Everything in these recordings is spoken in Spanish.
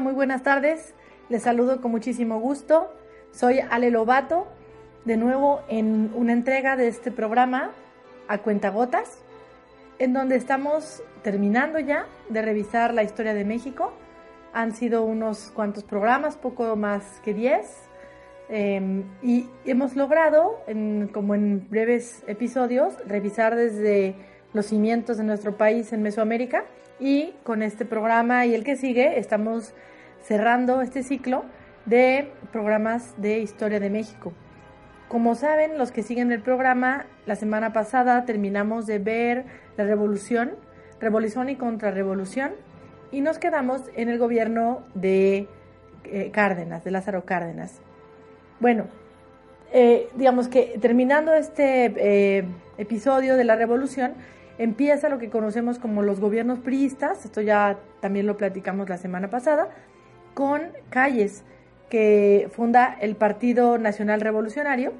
Muy buenas tardes. Les saludo con muchísimo gusto. Soy Ale Lobato, de nuevo en una entrega de este programa a cuentagotas, en donde estamos terminando ya de revisar la historia de México. Han sido unos cuantos programas, poco más que 10, eh, y hemos logrado, en, como en breves episodios, revisar desde los cimientos de nuestro país en Mesoamérica y con este programa y el que sigue estamos cerrando este ciclo de programas de historia de México. Como saben, los que siguen el programa, la semana pasada terminamos de ver la revolución, revolución y contrarrevolución, y nos quedamos en el gobierno de eh, Cárdenas, de Lázaro Cárdenas. Bueno, eh, digamos que terminando este eh, episodio de la revolución, empieza lo que conocemos como los gobiernos priistas, esto ya también lo platicamos la semana pasada, con Calles, que funda el Partido Nacional Revolucionario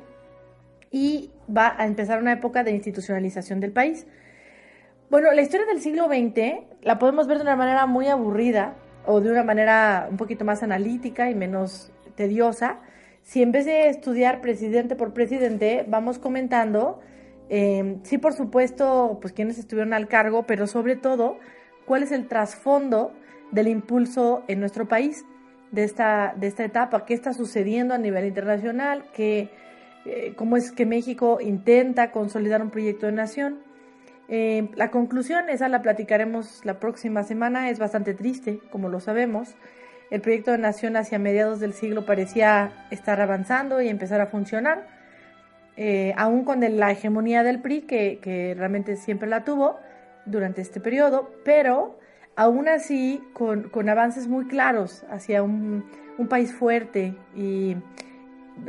y va a empezar una época de institucionalización del país. Bueno, la historia del siglo XX la podemos ver de una manera muy aburrida o de una manera un poquito más analítica y menos tediosa. Si en vez de estudiar presidente por presidente, vamos comentando eh, sí, por supuesto, pues quienes estuvieron al cargo, pero sobre todo, cuál es el trasfondo del impulso en nuestro país de esta, de esta etapa, qué está sucediendo a nivel internacional, qué, eh, cómo es que México intenta consolidar un proyecto de nación. Eh, la conclusión, esa la platicaremos la próxima semana, es bastante triste, como lo sabemos. El proyecto de nación hacia mediados del siglo parecía estar avanzando y empezar a funcionar eh, aún con la hegemonía del PRI, que, realmente siempre la tuvo durante este periodo, pero aún así con, avances muy claros hacia un, país fuerte y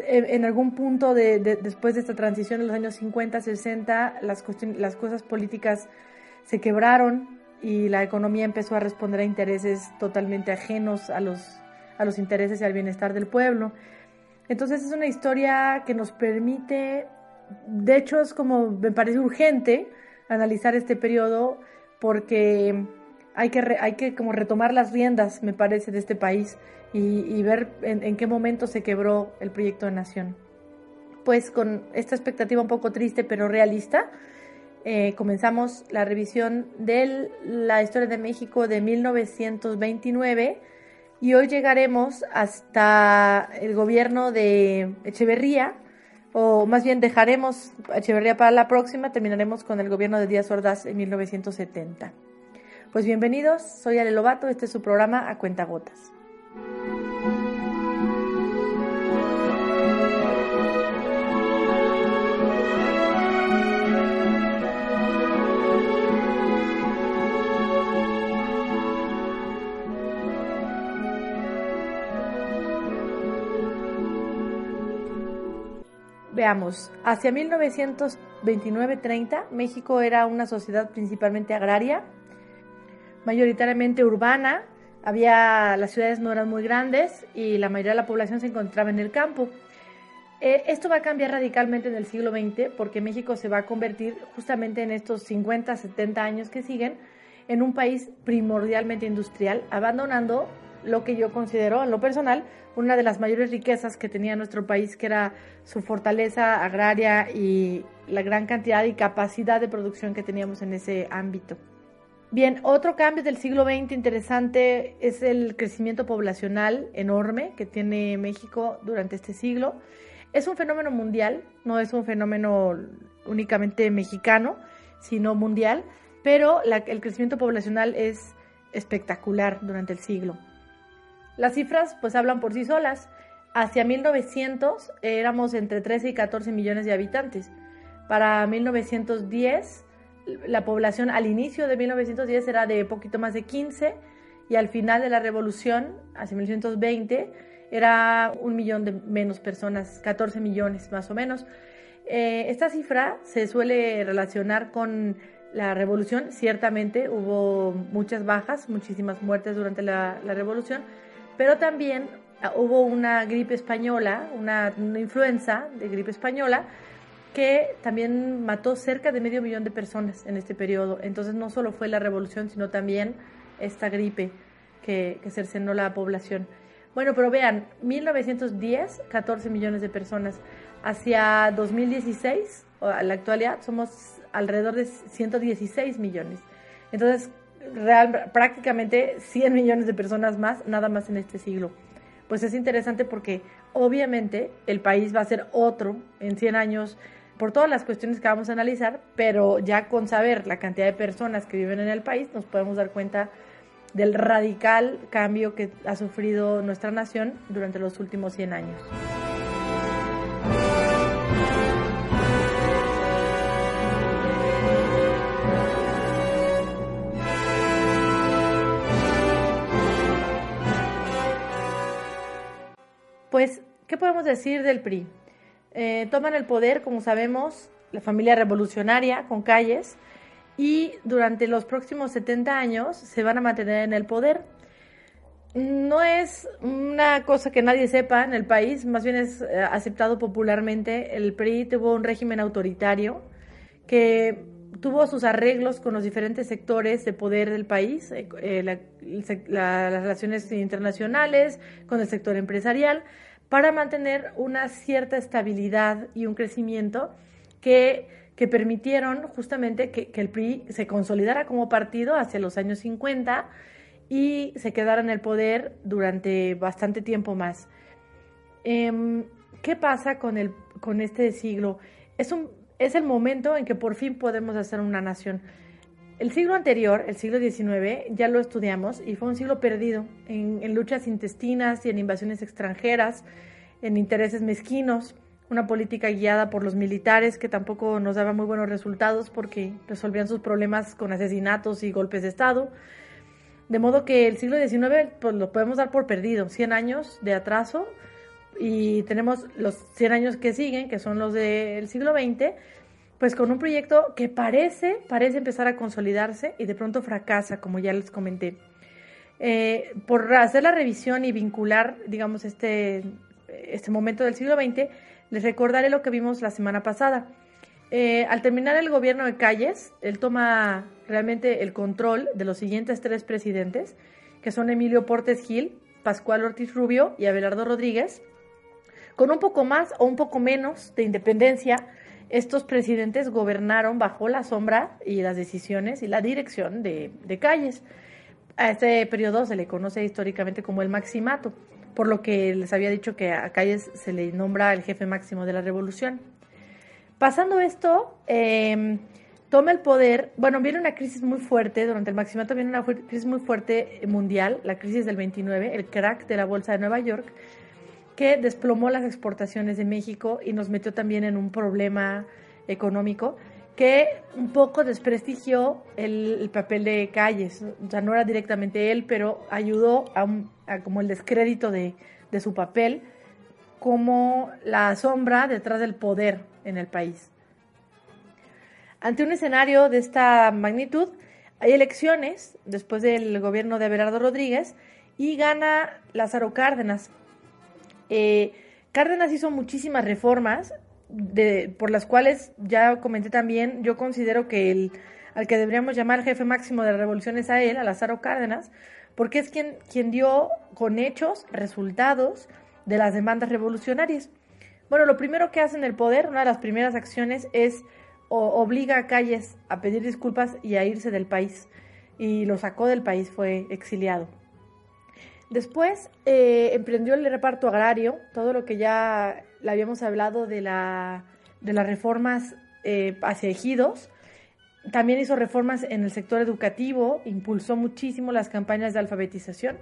en, algún punto de, después de esta transición en los años 50, 60, las, cosas políticas se quebraron y la economía empezó a responder a intereses totalmente ajenos a los intereses y al bienestar del pueblo. Entonces es una historia que nos permite, de hecho es como, me parece urgente analizar este periodo porque hay que, hay que como retomar las riendas, me parece, de este país y, ver en, qué momento se quebró el proyecto de nación. Pues con esta expectativa un poco triste pero realista, eh, comenzamos la revisión de la historia de México de 1929 y hoy llegaremos hasta el gobierno de Echeverría, o más bien dejaremos Echeverría para la próxima, terminaremos con el gobierno de Díaz Ordaz en 1970. Pues bienvenidos, soy Ale Lobato, este es su programa A Cuenta Veamos, hacia 1929-30 México era una sociedad principalmente agraria, mayoritariamente urbana, había las ciudades no eran muy grandes y la mayoría de la población se encontraba en el campo. Eh, esto va a cambiar radicalmente en el siglo XX porque México se va a convertir justamente en estos 50, 70 años que siguen en un país primordialmente industrial, abandonando lo que yo considero en lo personal una de las mayores riquezas que tenía nuestro país, que era su fortaleza agraria y la gran cantidad y capacidad de producción que teníamos en ese ámbito. Bien, otro cambio del siglo XX interesante es el crecimiento poblacional enorme que tiene México durante este siglo. Es un fenómeno mundial, no es un fenómeno únicamente mexicano, sino mundial. pero el crecimiento poblacional es espectacular durante el siglo. Las cifras pues hablan por sí solas. Hacia 1900 éramos entre 13 y 14 millones de habitantes. Para 1910 la población al inicio de 1910 era de poquito más de 15 y al final de la revolución, hacia 1920, era un millón de menos personas, 14 millones más o menos. Eh, esta cifra se suele relacionar con la revolución. Ciertamente hubo muchas bajas, muchísimas muertes durante la, revolución, pero también ah, hubo una gripe española, una, influenza de gripe española, que también mató cerca de medio millón de personas en este periodo. Entonces no solo fue la revolución, sino también esta gripe que, que cercenó la población. Bueno, pero vean, 1910, 14 millones de personas. Hacia 2016, a la actualidad, somos alrededor de 116 millones. Entonces, real, prácticamente 100 millones de personas más, nada más en este siglo. Pues es interesante porque obviamente el país va a ser otro en 100 años por todas las cuestiones que vamos a analizar, pero ya con saber la cantidad de personas que viven en el país nos podemos dar cuenta del radical cambio que ha sufrido nuestra nación durante los últimos 100 años. Pues, ¿qué podemos decir del PRI? Eh, toman el poder, como sabemos, la familia revolucionaria con calles y durante los próximos 70 años se van a mantener en el poder. No es una cosa que nadie sepa en el país, más bien es eh, aceptado popularmente. El PRI tuvo un régimen autoritario que tuvo sus arreglos con los diferentes sectores de poder del país, eh, las relaciones internacionales, con el sector empresarial, para mantener una cierta estabilidad y un crecimiento que, que permitieron justamente que, el PRI se consolidara como partido hacia los años 50 y se quedara en el poder durante bastante tiempo más. Em, ¿Qué pasa con, el, con este siglo? Es un es el momento en que por fin podemos hacer una nación. El siglo anterior, el siglo XIX, ya lo estudiamos y fue un siglo perdido en, luchas intestinas y en invasiones extranjeras, en intereses mezquinos, una política guiada por los militares que tampoco nos daba muy buenos resultados porque resolvían sus problemas con asesinatos y golpes de Estado. De modo que el siglo XIX pues, lo podemos dar por perdido, 100 años de atraso y tenemos los 100 años que siguen, que son los del siglo XX, pues con un proyecto que parece, parece empezar a consolidarse y de pronto fracasa, como ya les comenté. Eh, por hacer la revisión y vincular, digamos, este, este momento del siglo XX, les recordaré lo que vimos la semana pasada. Eh, al terminar el gobierno de Calles, él toma realmente el control de los siguientes tres presidentes, que son Emilio Portes Gil, Pascual Ortiz Rubio y Abelardo Rodríguez, con un poco más o un poco menos de independencia, estos presidentes gobernaron bajo la sombra y las decisiones y la dirección de, calles. A este periodo se le conoce históricamente como el maximato, por lo que les había dicho que a Calles se le nombra el jefe máximo de la revolución. Pasando esto, em, toma el poder, bueno, viene una crisis muy fuerte, durante el maximato viene una crisis muy fuerte mundial, la crisis del 29, el crack de la bolsa de Nueva York, que desplomó las exportaciones de México y nos metió también en un problema económico que un poco desprestigió el, papel de Calles. O sea, no era directamente él, pero ayudó a, como el descrédito de, su papel como la sombra detrás del poder en el país. Ante un escenario de esta magnitud, hay elecciones después del gobierno de Abelardo Rodríguez y gana Lázaro Cárdenas, eh, Cárdenas hizo muchísimas reformas por las cuales ya comenté también, yo considero que el, al que deberíamos llamar jefe máximo de la revolución es a él, a Lázaro Cárdenas, porque es quien, quien dio con hechos resultados de las demandas revolucionarias. Bueno, lo primero que hace en el poder, una de las primeras acciones es obliga a Calles a pedir disculpas y a irse del país. Y lo sacó del país, fue exiliado. Después eh, emprendió el reparto agrario, todo lo que ya le habíamos hablado de, la, de las reformas eh, hacia ejidos. También hizo reformas en el sector educativo, impulsó muchísimo las campañas de alfabetización.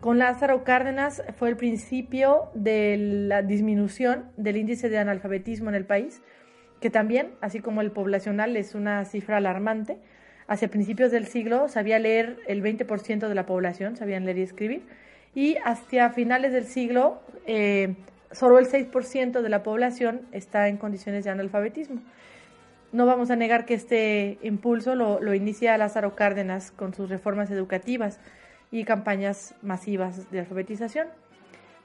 Con Lázaro Cárdenas fue el principio de la disminución del índice de analfabetismo en el país, que también, así como el poblacional, es una cifra alarmante. Hacia principios del siglo sabía leer el 20% de la población, sabían leer y escribir, y hacia finales del siglo eh, solo el 6% de la población está en condiciones de analfabetismo. No vamos a negar que este impulso lo, lo inicia Lázaro Cárdenas con sus reformas educativas y campañas masivas de alfabetización.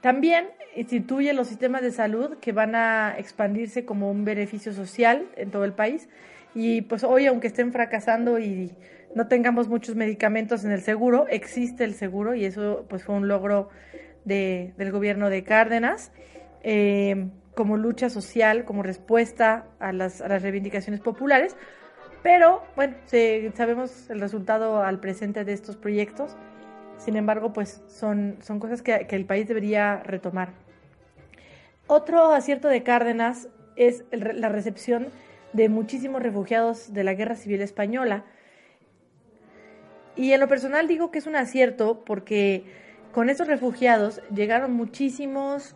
También instituye los sistemas de salud que van a expandirse como un beneficio social en todo el país. Y pues hoy, aunque estén fracasando y no tengamos muchos medicamentos en el seguro, existe el seguro y eso pues fue un logro de, del gobierno de Cárdenas. Eh, como lucha social, como respuesta a las, a las reivindicaciones populares, pero bueno, sabemos el resultado al presente de estos proyectos, sin embargo, pues son, son cosas que, que el país debería retomar. Otro acierto de Cárdenas es la recepción de muchísimos refugiados de la Guerra Civil Española. Y en lo personal digo que es un acierto porque con estos refugiados llegaron muchísimos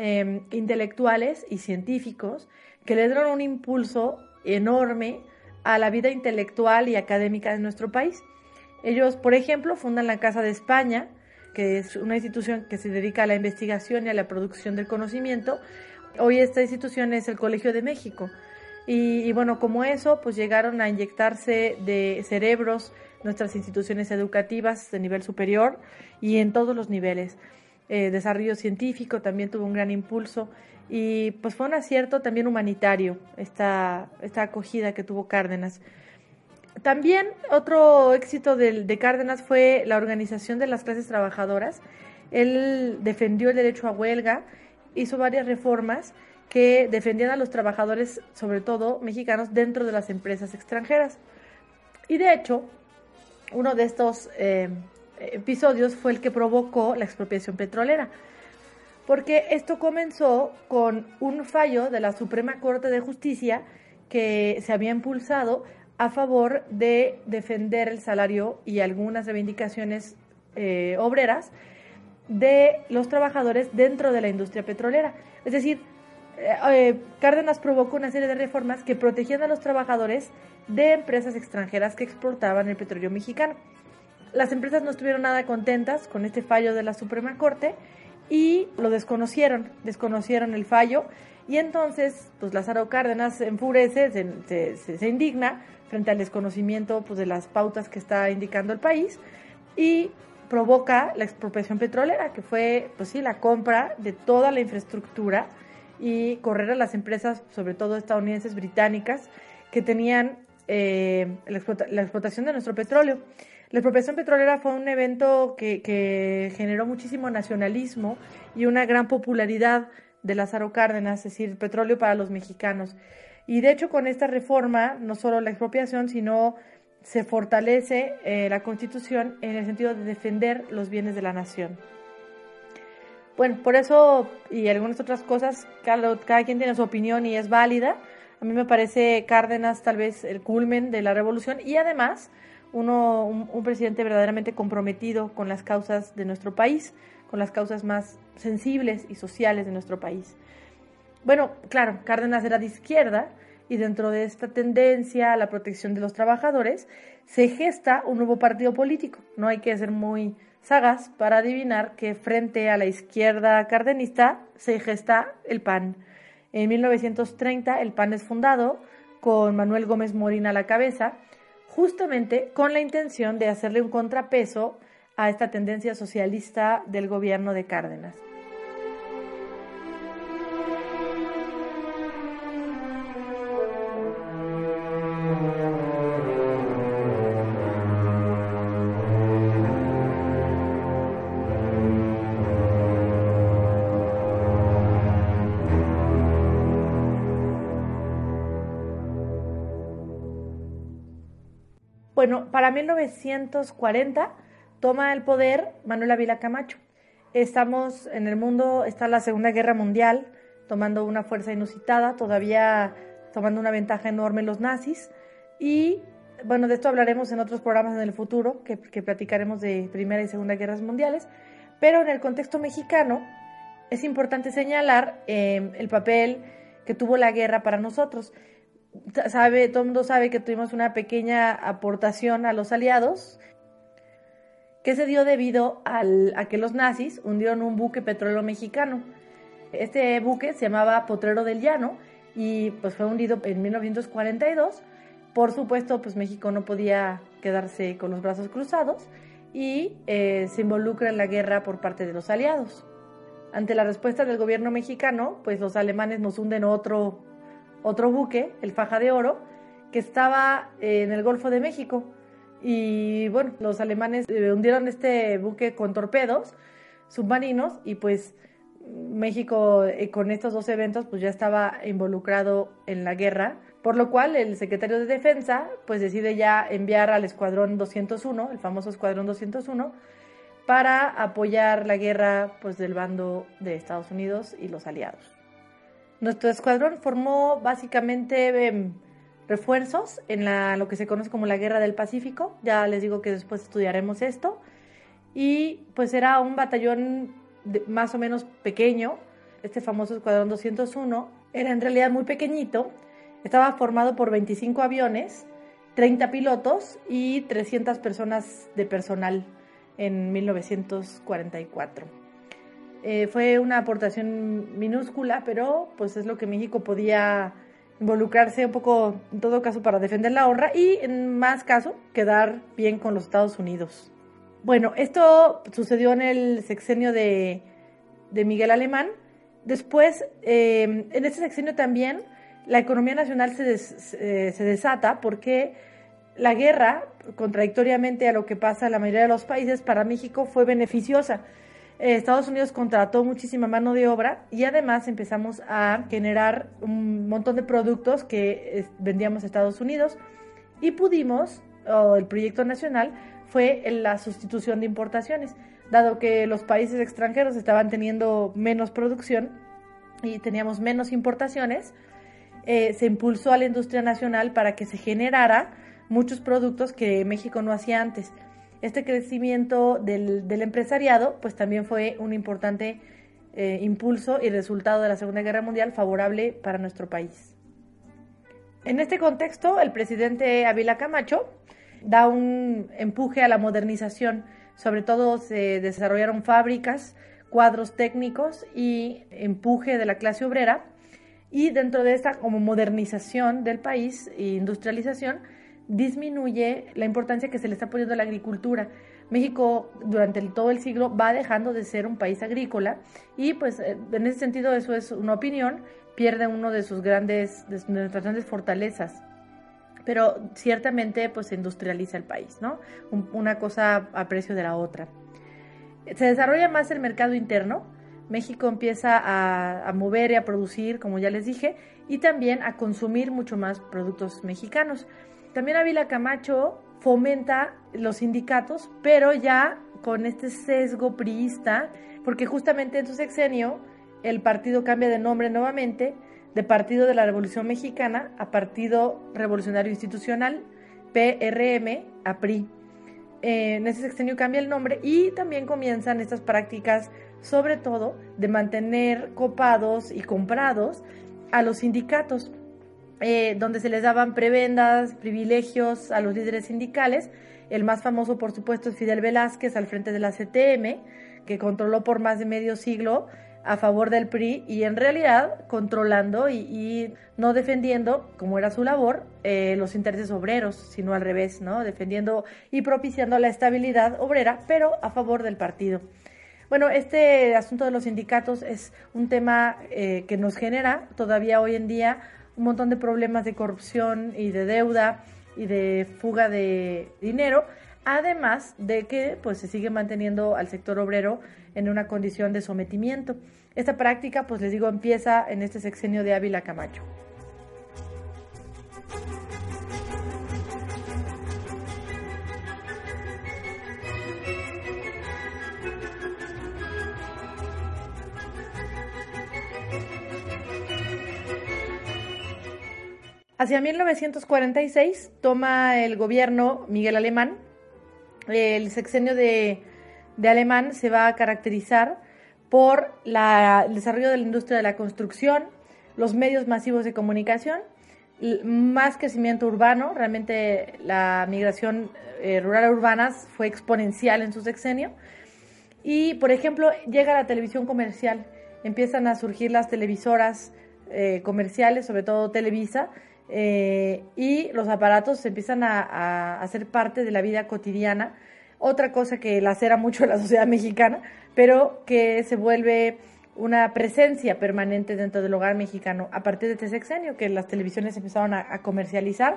Em, intelectuales y científicos que le dieron un impulso enorme a la vida intelectual y académica de nuestro país. Ellos, por ejemplo, fundan la Casa de España, que es una institución que se dedica a la investigación y a la producción del conocimiento. Hoy esta institución es el Colegio de México. Y, y, bueno, como eso, pues llegaron a inyectarse de cerebros nuestras instituciones educativas de nivel superior y en todos los niveles. Eh, desarrollo científico también tuvo un gran impulso y pues fue un acierto también humanitario esta, esta acogida que tuvo Cárdenas. También otro éxito de, de Cárdenas fue la organización de las clases trabajadoras. Él defendió el derecho a huelga, hizo varias reformas que defendían a los trabajadores, sobre todo mexicanos, dentro de las empresas extranjeras. Y de hecho, uno de estos eh, episodios fue el que provocó la expropiación petrolera. Porque esto comenzó con un fallo de la Suprema Corte de Justicia que se había impulsado a favor de defender el salario y algunas reivindicaciones eh, obreras de los trabajadores dentro de la industria petrolera. Es decir, eh, eh, Cárdenas provocó una serie de reformas que protegían a los trabajadores de empresas extranjeras que exportaban el petróleo mexicano. Las empresas no estuvieron nada contentas con este fallo de la Suprema Corte y lo desconocieron, desconocieron el fallo. Y entonces pues Lázaro Cárdenas se enfurece, se, se, indigna frente al desconocimiento pues, de las pautas que está indicando el país y provoca la expropiación petrolera, que fue pues sí la compra de toda la infraestructura y correr a las empresas, sobre todo estadounidenses, británicas, que tenían eh, la, explotación de nuestro petróleo. La expropiación petrolera fue un evento que, generó muchísimo nacionalismo y una gran popularidad de Lázaro Cárdenas, es decir, petróleo para los mexicanos. Y de hecho con esta reforma, no solo la expropiación, sino se fortalece eh, la Constitución en el sentido de defender los bienes de la nación. Bueno, por eso y algunas otras cosas, cada, quien tiene su opinión y es válida. A mí me parece Cárdenas tal vez el culmen de la revolución y además uno, un, presidente verdaderamente comprometido con las causas de nuestro país, con las causas más sensibles y sociales de nuestro país. Bueno, claro, Cárdenas era de izquierda y dentro de esta tendencia a la protección de los trabajadores se gesta un nuevo partido político. No hay que ser muy sagaz para adivinar que frente a la izquierda cardenista se gesta el PAN. En 1930 el PAN es fundado con Manuel Gómez Morín a la cabeza justamente con la intención de hacerle un contrapeso a esta tendencia socialista del gobierno de Cárdenas. Para 1940 toma el poder Manuel Ávila Camacho. Estamos en el mundo, está la Segunda Guerra Mundial, tomando una fuerza inusitada, todavía tomando una ventaja enorme los nazis, y bueno, de esto hablaremos en otros programas en el futuro, que, platicaremos de Primera y Segunda Guerras Mundiales, pero en el contexto mexicano es importante señalar em, el papel que tuvo la guerra para nosotros. Sabe, todo el mundo sabe que tuvimos una pequeña aportación a los aliados, que se dio debido al, a que los nazis hundieron un buque petrolero mexicano. Este buque se llamaba Potrero del Llano y pues fue hundido en 1942 por supuesto, pues México no podía quedarse con los brazos cruzados y eh, se involucra en la guerra por parte de los aliados. Ante la respuesta del gobierno mexicano, pues los alemanes nos hunden otro, otro buque, el Faja de Oro, que estaba en el Golfo de México. Y bueno, los alemanes eh, hundieron este buque con torpedos submarinos y pues México eh, con estos dos eventos pues ya estaba involucrado en la guerra por lo cual el secretario de Defensa pues decide ya enviar al Escuadrón 201, el famoso Escuadrón 201, para apoyar la guerra pues del bando de Estados Unidos y los aliados. Nuestro escuadrón formó básicamente em, refuerzos en lo que se conoce como la Guerra del Pacífico, ya les digo que después estudiaremos esto, y pues era un batallón más o menos pequeño, este famoso Escuadrón 201, era en realidad muy pequeñito, estaba formado por 25 aviones, 30 pilotos y 300 personas de personal en 1944. Eh, fue una aportación minúscula, pero pues es lo que México podía involucrarse un poco, en todo caso, para defender la honra y en más caso, quedar bien con los Estados Unidos. Bueno, esto sucedió en el sexenio de, Miguel Alemán. Después, eh, en este sexenio también la economía nacional se, se desata porque la guerra, contradictoriamente a lo que pasa en la mayoría de los países, para México fue beneficiosa. Eh, Estados Unidos contrató muchísima mano de obra y además empezamos a generar un montón de productos que vendíamos a Estados Unidos y pudimos, o el proyecto nacional, fue la sustitución de importaciones, dado que los países extranjeros estaban teniendo menos producción y teníamos menos importaciones, eh, se impulsó a la industria nacional para que se generara muchos productos que México no hacía antes. Este crecimiento del, empresariado pues también fue un importante eh, impulso y resultado de la Segunda Guerra Mundial favorable para nuestro país. En este contexto, el presidente Ávila Camacho da un empuje a la modernización, sobre todo se desarrollaron fábricas, cuadros técnicos y empuje de la clase obrera y dentro de esta como modernización del país e industrialización, disminuye la importancia que se le está poniendo a la agricultura. México durante todo el siglo va dejando de ser un país agrícola y pues eh, en ese sentido eso es una opinión, pierde uno de sus grandes, de nuestras grandes fortalezas. Pero ciertamente pues se industrializa el país, ¿no? una cosa a precio de la otra. Se desarrolla más el mercado interno, México empieza a, mover y a producir, como ya les dije, y también a consumir mucho más productos mexicanos. También Ávila Camacho fomenta los sindicatos, pero ya con este sesgo priista, porque justamente en su sexenio el partido cambia de nombre nuevamente de Partido de la Revolución Mexicana a Partido Revolucionario Institucional, PRM, a PRI. en ese sexenio cambia el nombre y también comienzan estas prácticas sobre todo de mantener copados y comprados a los sindicatos, eh, donde se les daban prebendas, privilegios a los líderes sindicales. El más famoso, por supuesto, es Fidel Velázquez al frente de la CTM, que controló por más de medio siglo a favor del PRI y en realidad controlando y, no defendiendo, como era su labor, eh, los intereses obreros, sino al revés, ¿no? Defendiendo y propiciando la estabilidad obrera, pero a favor del partido. Bueno, este asunto de los sindicatos es un tema eh, que nos genera todavía hoy en día un montón de problemas de corrupción y de deuda y de fuga de dinero, además de que pues se sigue manteniendo al sector obrero en una condición de sometimiento. Esta práctica, pues les digo, empieza en este sexenio de Ávila Camacho. Hacia 1946 toma el gobierno Miguel Alemán. El sexenio de, Alemán se va a caracterizar por el desarrollo de la industria de la construcción, los medios masivos de comunicación, más crecimiento urbano. Realmente la migración eh, rural a urbanas fue exponencial en su sexenio. Y, por ejemplo, llega la televisión comercial. Empiezan a surgir las televisoras eh, comerciales, sobre todo Televisa, eh, y los aparatos empiezan a, hacer parte de la vida cotidiana. Otra cosa que lacera mucho a la sociedad mexicana, pero que se vuelve una presencia permanente dentro del hogar mexicano a partir de este sexenio, que las televisiones empezaron a, comercializar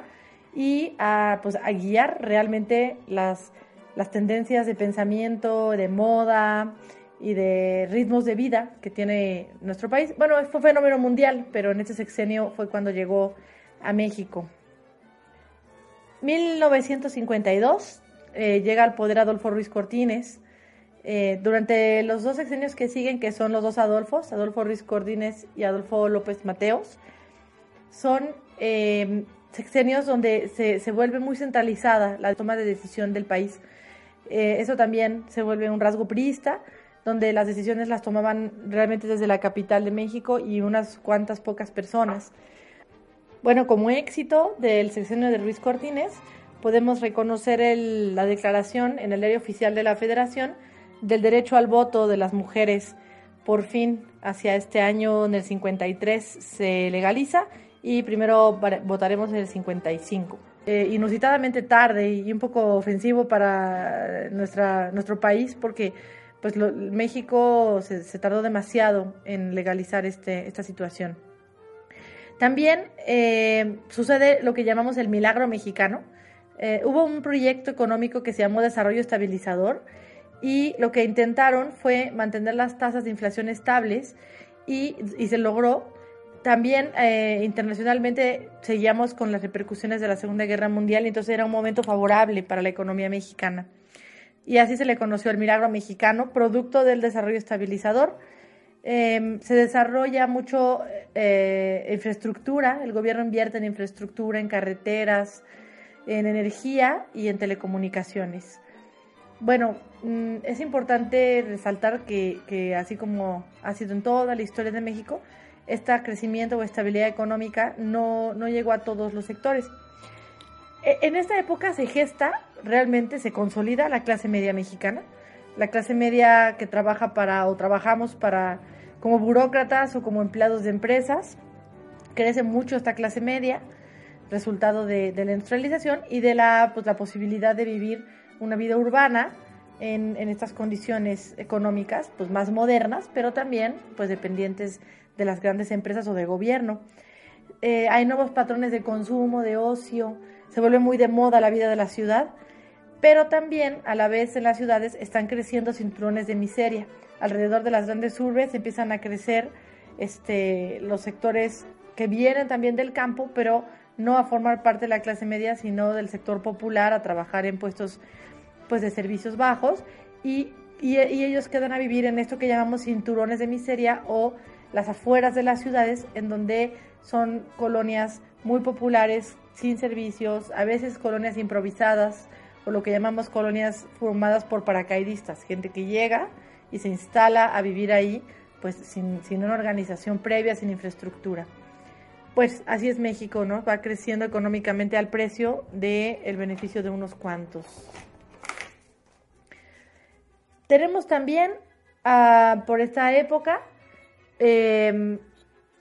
y a, pues, a guiar realmente las, las tendencias de pensamiento, de moda y de ritmos de vida que tiene nuestro país. Bueno, fue un fenómeno mundial, pero en este sexenio fue cuando llegó a México. 1952 eh, llega al poder Adolfo Ruiz Cortines. Eh, durante los dos sexenios que siguen, que son los dos Adolfos, Adolfo Ruiz Cortines y Adolfo López Mateos, son eh, sexenios donde se, se, vuelve muy centralizada la toma de decisión del país. eso también se vuelve un rasgo priista, donde las decisiones las tomaban realmente desde la capital de México y unas cuantas pocas personas. Bueno, como éxito del sexenio de Ruiz Cortines, podemos reconocer la declaración en el diario oficial de la Federación del derecho al voto de las mujeres. Por fin, hacia este año, en el 53, se legaliza y primero votaremos en el 55. Eh, inusitadamente tarde y un poco ofensivo para nuestra, nuestro país porque pues México se, se, tardó demasiado en legalizar este, esta situación. También eh, sucede lo que llamamos el milagro mexicano. Eh, hubo un proyecto económico que se llamó Desarrollo Estabilizador y lo que intentaron fue mantener las tasas de inflación estables y, se logró. También eh, internacionalmente seguíamos con las repercusiones de la Segunda Guerra Mundial y entonces era un momento favorable para la economía mexicana. Y así se le conoció el milagro mexicano, producto del desarrollo estabilizador Em, se desarrolla mucho eh, infraestructura, el gobierno invierte en infraestructura, en carreteras, en energía y en telecomunicaciones. Bueno, mm, es importante resaltar que, así como ha sido en toda la historia de México, este crecimiento o estabilidad económica no, no llegó a todos los sectores. E, en esta época se gesta, realmente se consolida la clase media mexicana, la clase media que trabaja para o trabajamos para como burócratas o como empleados de empresas. Crece mucho esta clase media, resultado de, la industrialización y de la, pues, la posibilidad de vivir una vida urbana en, estas condiciones económicas pues, más modernas, pero también pues, dependientes de las grandes empresas o de gobierno. Eh, hay nuevos patrones de consumo, de ocio, se vuelve muy de moda la vida de la ciudad, pero también a la vez en las ciudades están creciendo cinturones de miseria alrededor de las grandes urbes empiezan a crecer este, los sectores que vienen también del campo, pero no a formar parte de la clase media, sino del sector popular, a trabajar en puestos pues, de servicios bajos, y, y, ellos quedan a vivir en esto que llamamos cinturones de miseria o las afueras de las ciudades, en donde son colonias muy populares, sin servicios, a veces colonias improvisadas, o lo que llamamos colonias formadas por paracaidistas, gente que llega, y se instala a vivir ahí, pues sin, una organización previa, sin infraestructura. Pues así es México, ¿no? Va creciendo económicamente al precio del el beneficio de unos cuantos. Tenemos también, ah, por esta época, em,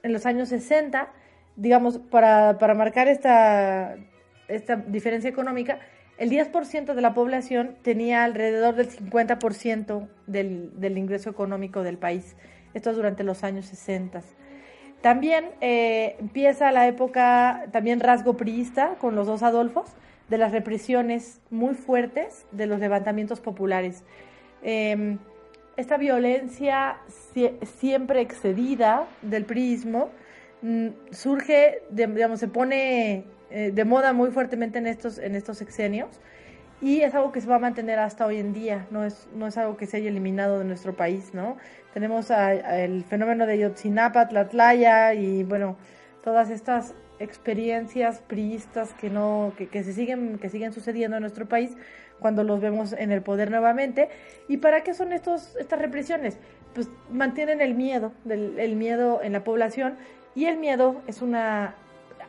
en los años 60, digamos, para, para marcar esta, esta diferencia económica, el 10% de la población tenía alrededor del 50% del, ingreso económico del país. Esto es durante los años 60. También eh, empieza la época, también rasgo priista con los dos Adolfos, de las represiones muy fuertes de los levantamientos populares. Em, esta violencia siempre excedida del priismo mm, surge, digamos, se pone eh, de moda muy fuertemente en estos, en estos sexenios y es algo que se va a mantener hasta hoy en día, no es, no es algo que se haya eliminado de nuestro país, ¿no? Tenemos el fenómeno de Yotzinapa, Tlatlaya y, bueno, todas estas experiencias priistas que no que, que, se siguen que siguen sucediendo en nuestro país cuando los vemos en el poder nuevamente y para qué son estos estas represiones pues mantienen el miedo el miedo en la población y el miedo es una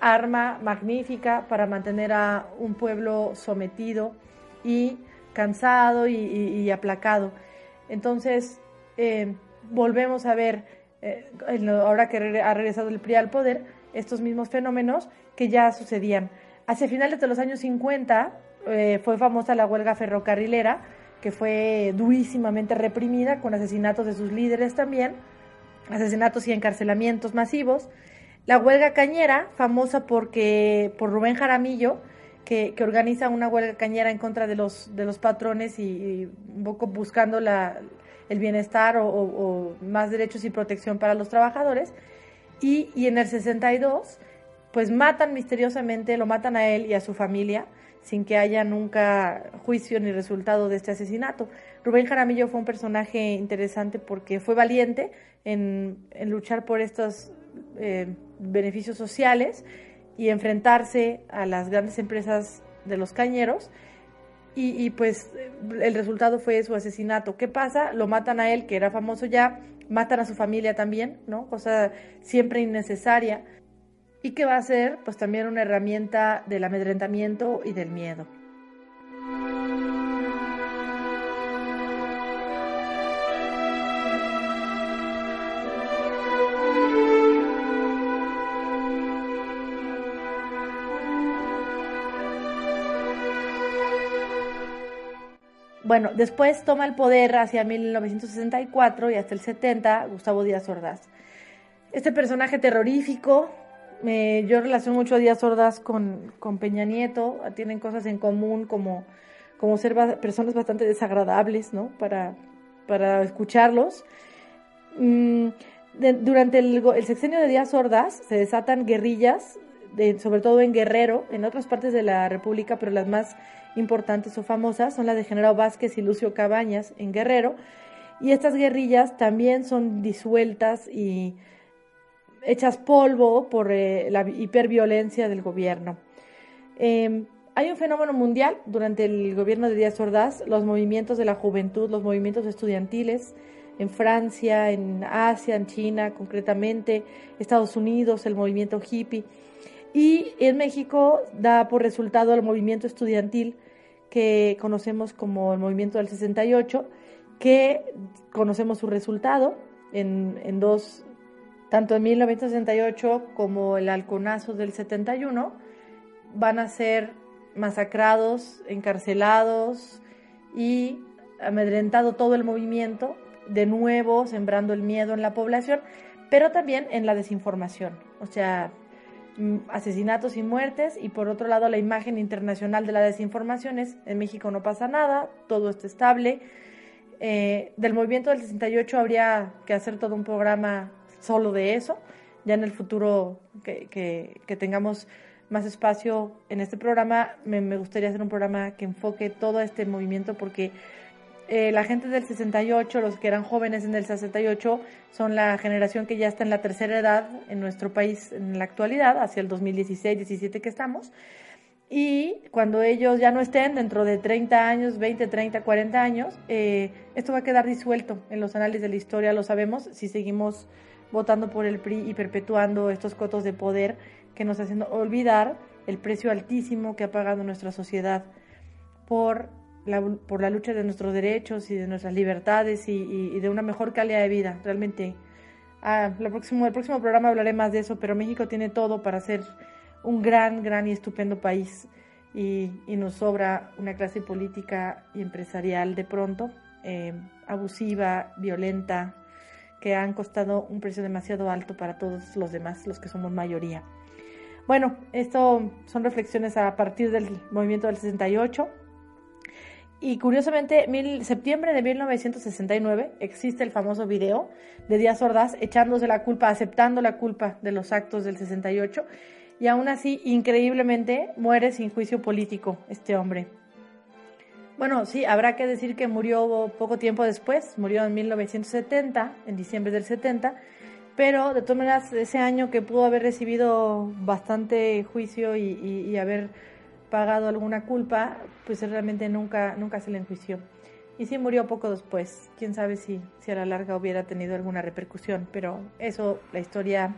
arma magnífica para mantener a un pueblo sometido y cansado y, aplacado entonces eh, volvemos a ver eh, ahora que ha regresado el PRI al poder estos mismos fenómenos que ya sucedían. Hacia finales de los años 50 eh, fue famosa la huelga ferrocarrilera, que fue durísimamente reprimida con asesinatos de sus líderes también, asesinatos y encarcelamientos masivos. La huelga cañera, famosa porque por Rubén Jaramillo, que, organiza una huelga cañera en contra de los, de los patrones y, un poco buscando el bienestar o más derechos y protección para los trabajadores. Y, en el 62, pues matan misteriosamente, lo matan a él y a su familia sin que haya nunca juicio ni resultado de este asesinato. Rubén Jaramillo fue un personaje interesante porque fue valiente en, en luchar por estos eh, beneficios sociales y enfrentarse a las grandes empresas de los cañeros. Y, pues el resultado fue su asesinato. ¿Qué pasa? Lo matan a él, que era famoso ya, matan a su familia también, ¿no? Cosa siempre innecesaria. ¿Y qué va a ser? Pues también una herramienta del amedrentamiento y del miedo. Bueno, después toma el poder hacia 1964 y hasta el 70 Gustavo Díaz Ordaz. Este personaje terrorífico, yo relaciono mucho a Díaz Ordaz con, Peña Nieto, tienen cosas en común como, como ser personas bastante desagradables, ¿no? Para, para escucharlos. Mm, durante el, sexenio de Díaz Ordaz se desatan guerrillas, sobre todo en Guerrero, en otras partes de la República, pero las más importantes o famosas son las de General Vázquez y Lucio Cabañas en Guerrero. Y estas guerrillas también son disueltas y hechas polvo por eh, la hiperviolencia del gobierno. Em, hay un fenómeno mundial durante el gobierno de Díaz Ordaz, los movimientos de la juventud, los movimientos estudiantiles en Francia, en Asia, en China concretamente, Estados Unidos, el movimiento hippie. Y en México da por resultado el movimiento estudiantil que conocemos como el movimiento del 68, que conocemos su resultado en, en dos, tanto en 1968 como el halconazo del 71, van a ser masacrados, encarcelados y amedrentado todo el movimiento, de nuevo sembrando el miedo en la población, pero también en la desinformación. O sea, asesinatos y muertes y por otro lado la imagen internacional de la desinformación es en México no pasa nada, todo está estable. Eh, del movimiento del 68 habría que hacer todo un programa solo de eso, ya en el futuro que, que, tengamos más espacio en este programa, me gustaría hacer un programa que enfoque todo este movimiento porque eh, la gente del 68, los que eran jóvenes en el 68, son la generación que ya está en la tercera edad en nuestro país en la actualidad, hacia el 2016-17 que estamos. Y cuando ellos ya no estén dentro de 30 años, 20, 30, 40 años, eh, esto va a quedar disuelto en los análisis de la historia, lo sabemos, si seguimos votando por el PRI y perpetuando estos cotos de poder que nos hacen olvidar el precio altísimo que ha pagado nuestra sociedad por por la lucha de nuestros derechos y de nuestras libertades y, de una mejor calidad de vida. Realmente, ah, el próximo programa hablaré más de eso, pero México tiene todo para ser un gran, gran y estupendo país y, nos sobra una clase política y empresarial de pronto eh, abusiva, violenta, que han costado un precio demasiado alto para todos los demás, los que somos mayoría. Bueno, esto son reflexiones a partir del movimiento del 68 y curiosamente, en septiembre de 1969 existe el famoso video de Díaz Ordaz echándose la culpa, aceptando la culpa de los actos del 68 y aún así, increíblemente, muere sin juicio político este hombre. Bueno, sí, habrá que decir que murió poco tiempo después, murió en 1970, en diciembre del 70, pero de todas maneras ese año que pudo haber recibido bastante juicio y, haber pagado alguna culpa, pues realmente nunca, nunca se le enjuició. Y sí murió poco después. Quién sabe si, si a la larga hubiera tenido alguna repercusión, pero eso, la historia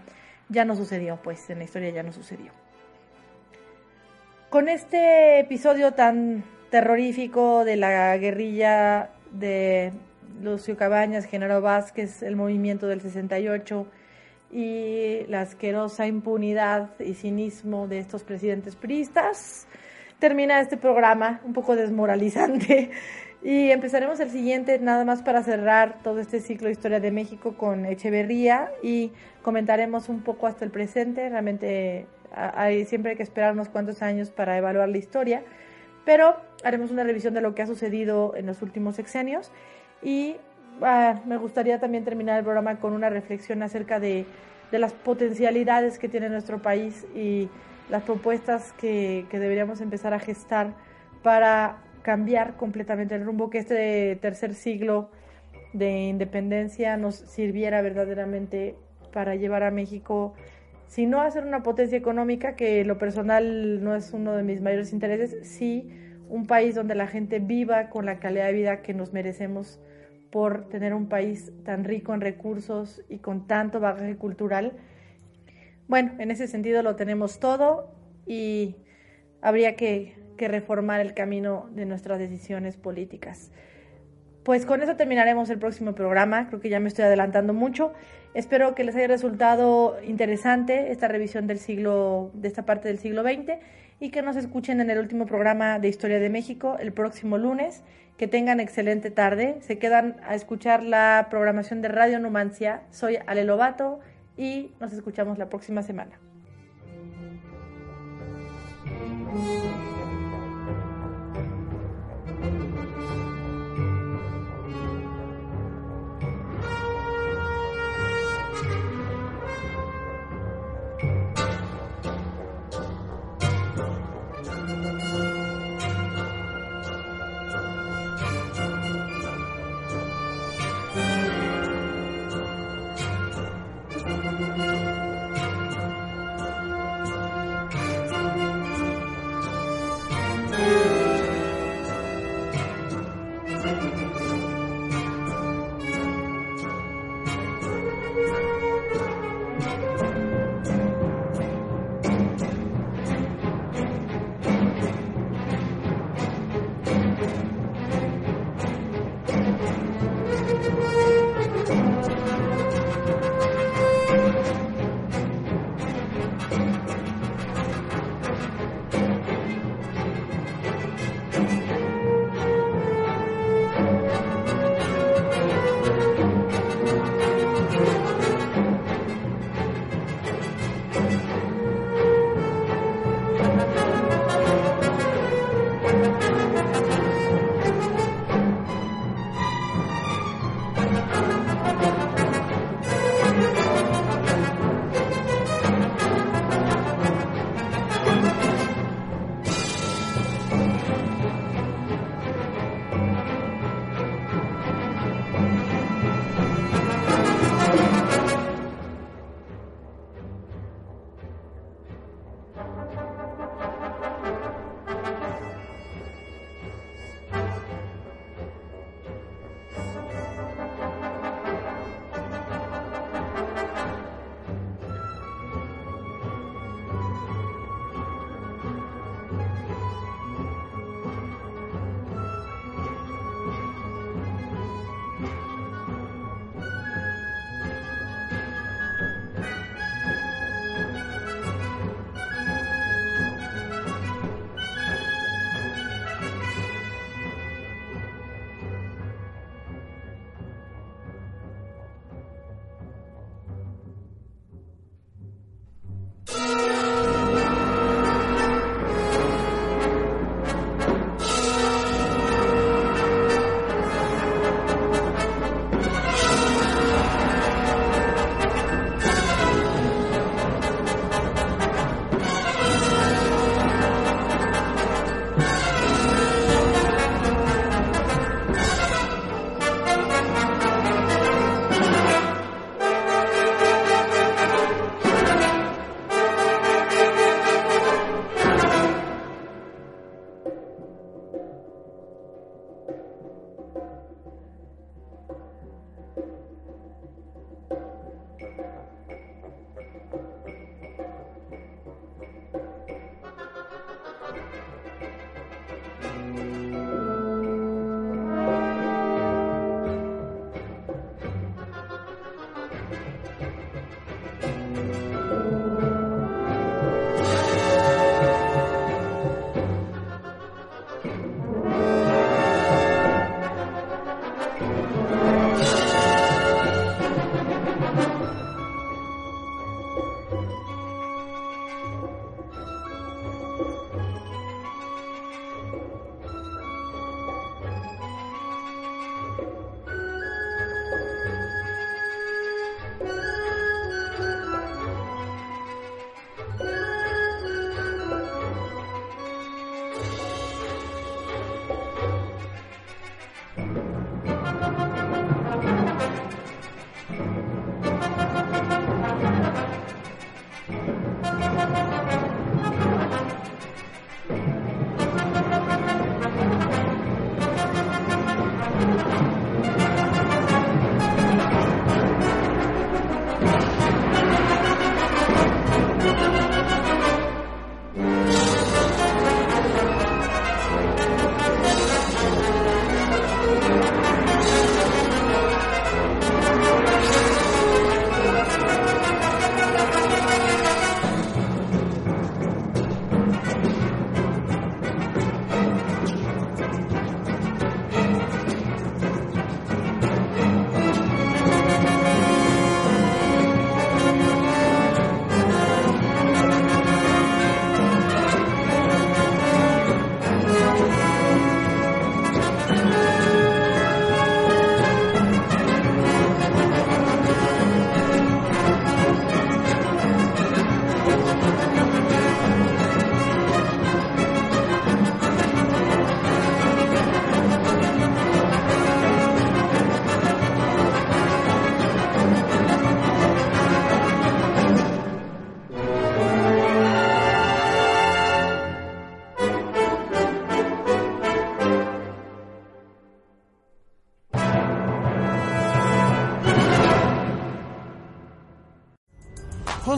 ya no sucedió, pues en la historia ya no sucedió. Con este episodio tan terrorífico de la guerrilla de Lucio Cabañas, Genaro Vázquez, el movimiento del 68 y la asquerosa impunidad y cinismo de estos presidentes priistas, termina este programa un poco desmoralizante y empezaremos el siguiente nada más para cerrar todo este ciclo de historia de México con Echeverría y comentaremos un poco hasta el presente, realmente hay siempre hay que esperar unos cuantos años para evaluar la historia, pero haremos una revisión de lo que ha sucedido en los últimos sexenios y ah, me gustaría también terminar el programa con una reflexión acerca de, las potencialidades que tiene nuestro país y las propuestas que, deberíamos empezar a gestar para cambiar completamente el rumbo, que este tercer siglo de independencia nos sirviera verdaderamente para llevar a México, si no a ser una potencia económica, que lo personal no es uno de mis mayores intereses, sí un país donde la gente viva con la calidad de vida que nos merecemos por tener un país tan rico en recursos y con tanto bagaje cultural. Bueno, en ese sentido lo tenemos todo y habría que, reformar el camino de nuestras decisiones políticas. Pues con eso terminaremos el próximo programa. Creo que ya me estoy adelantando mucho. Espero que les haya resultado interesante esta revisión del siglo, de esta parte del siglo XX y que nos escuchen en el último programa de Historia de México el próximo lunes. Que tengan excelente tarde. Se quedan a escuchar la programación de Radio Numancia. Soy Ale Lobato y nos escuchamos la próxima semana.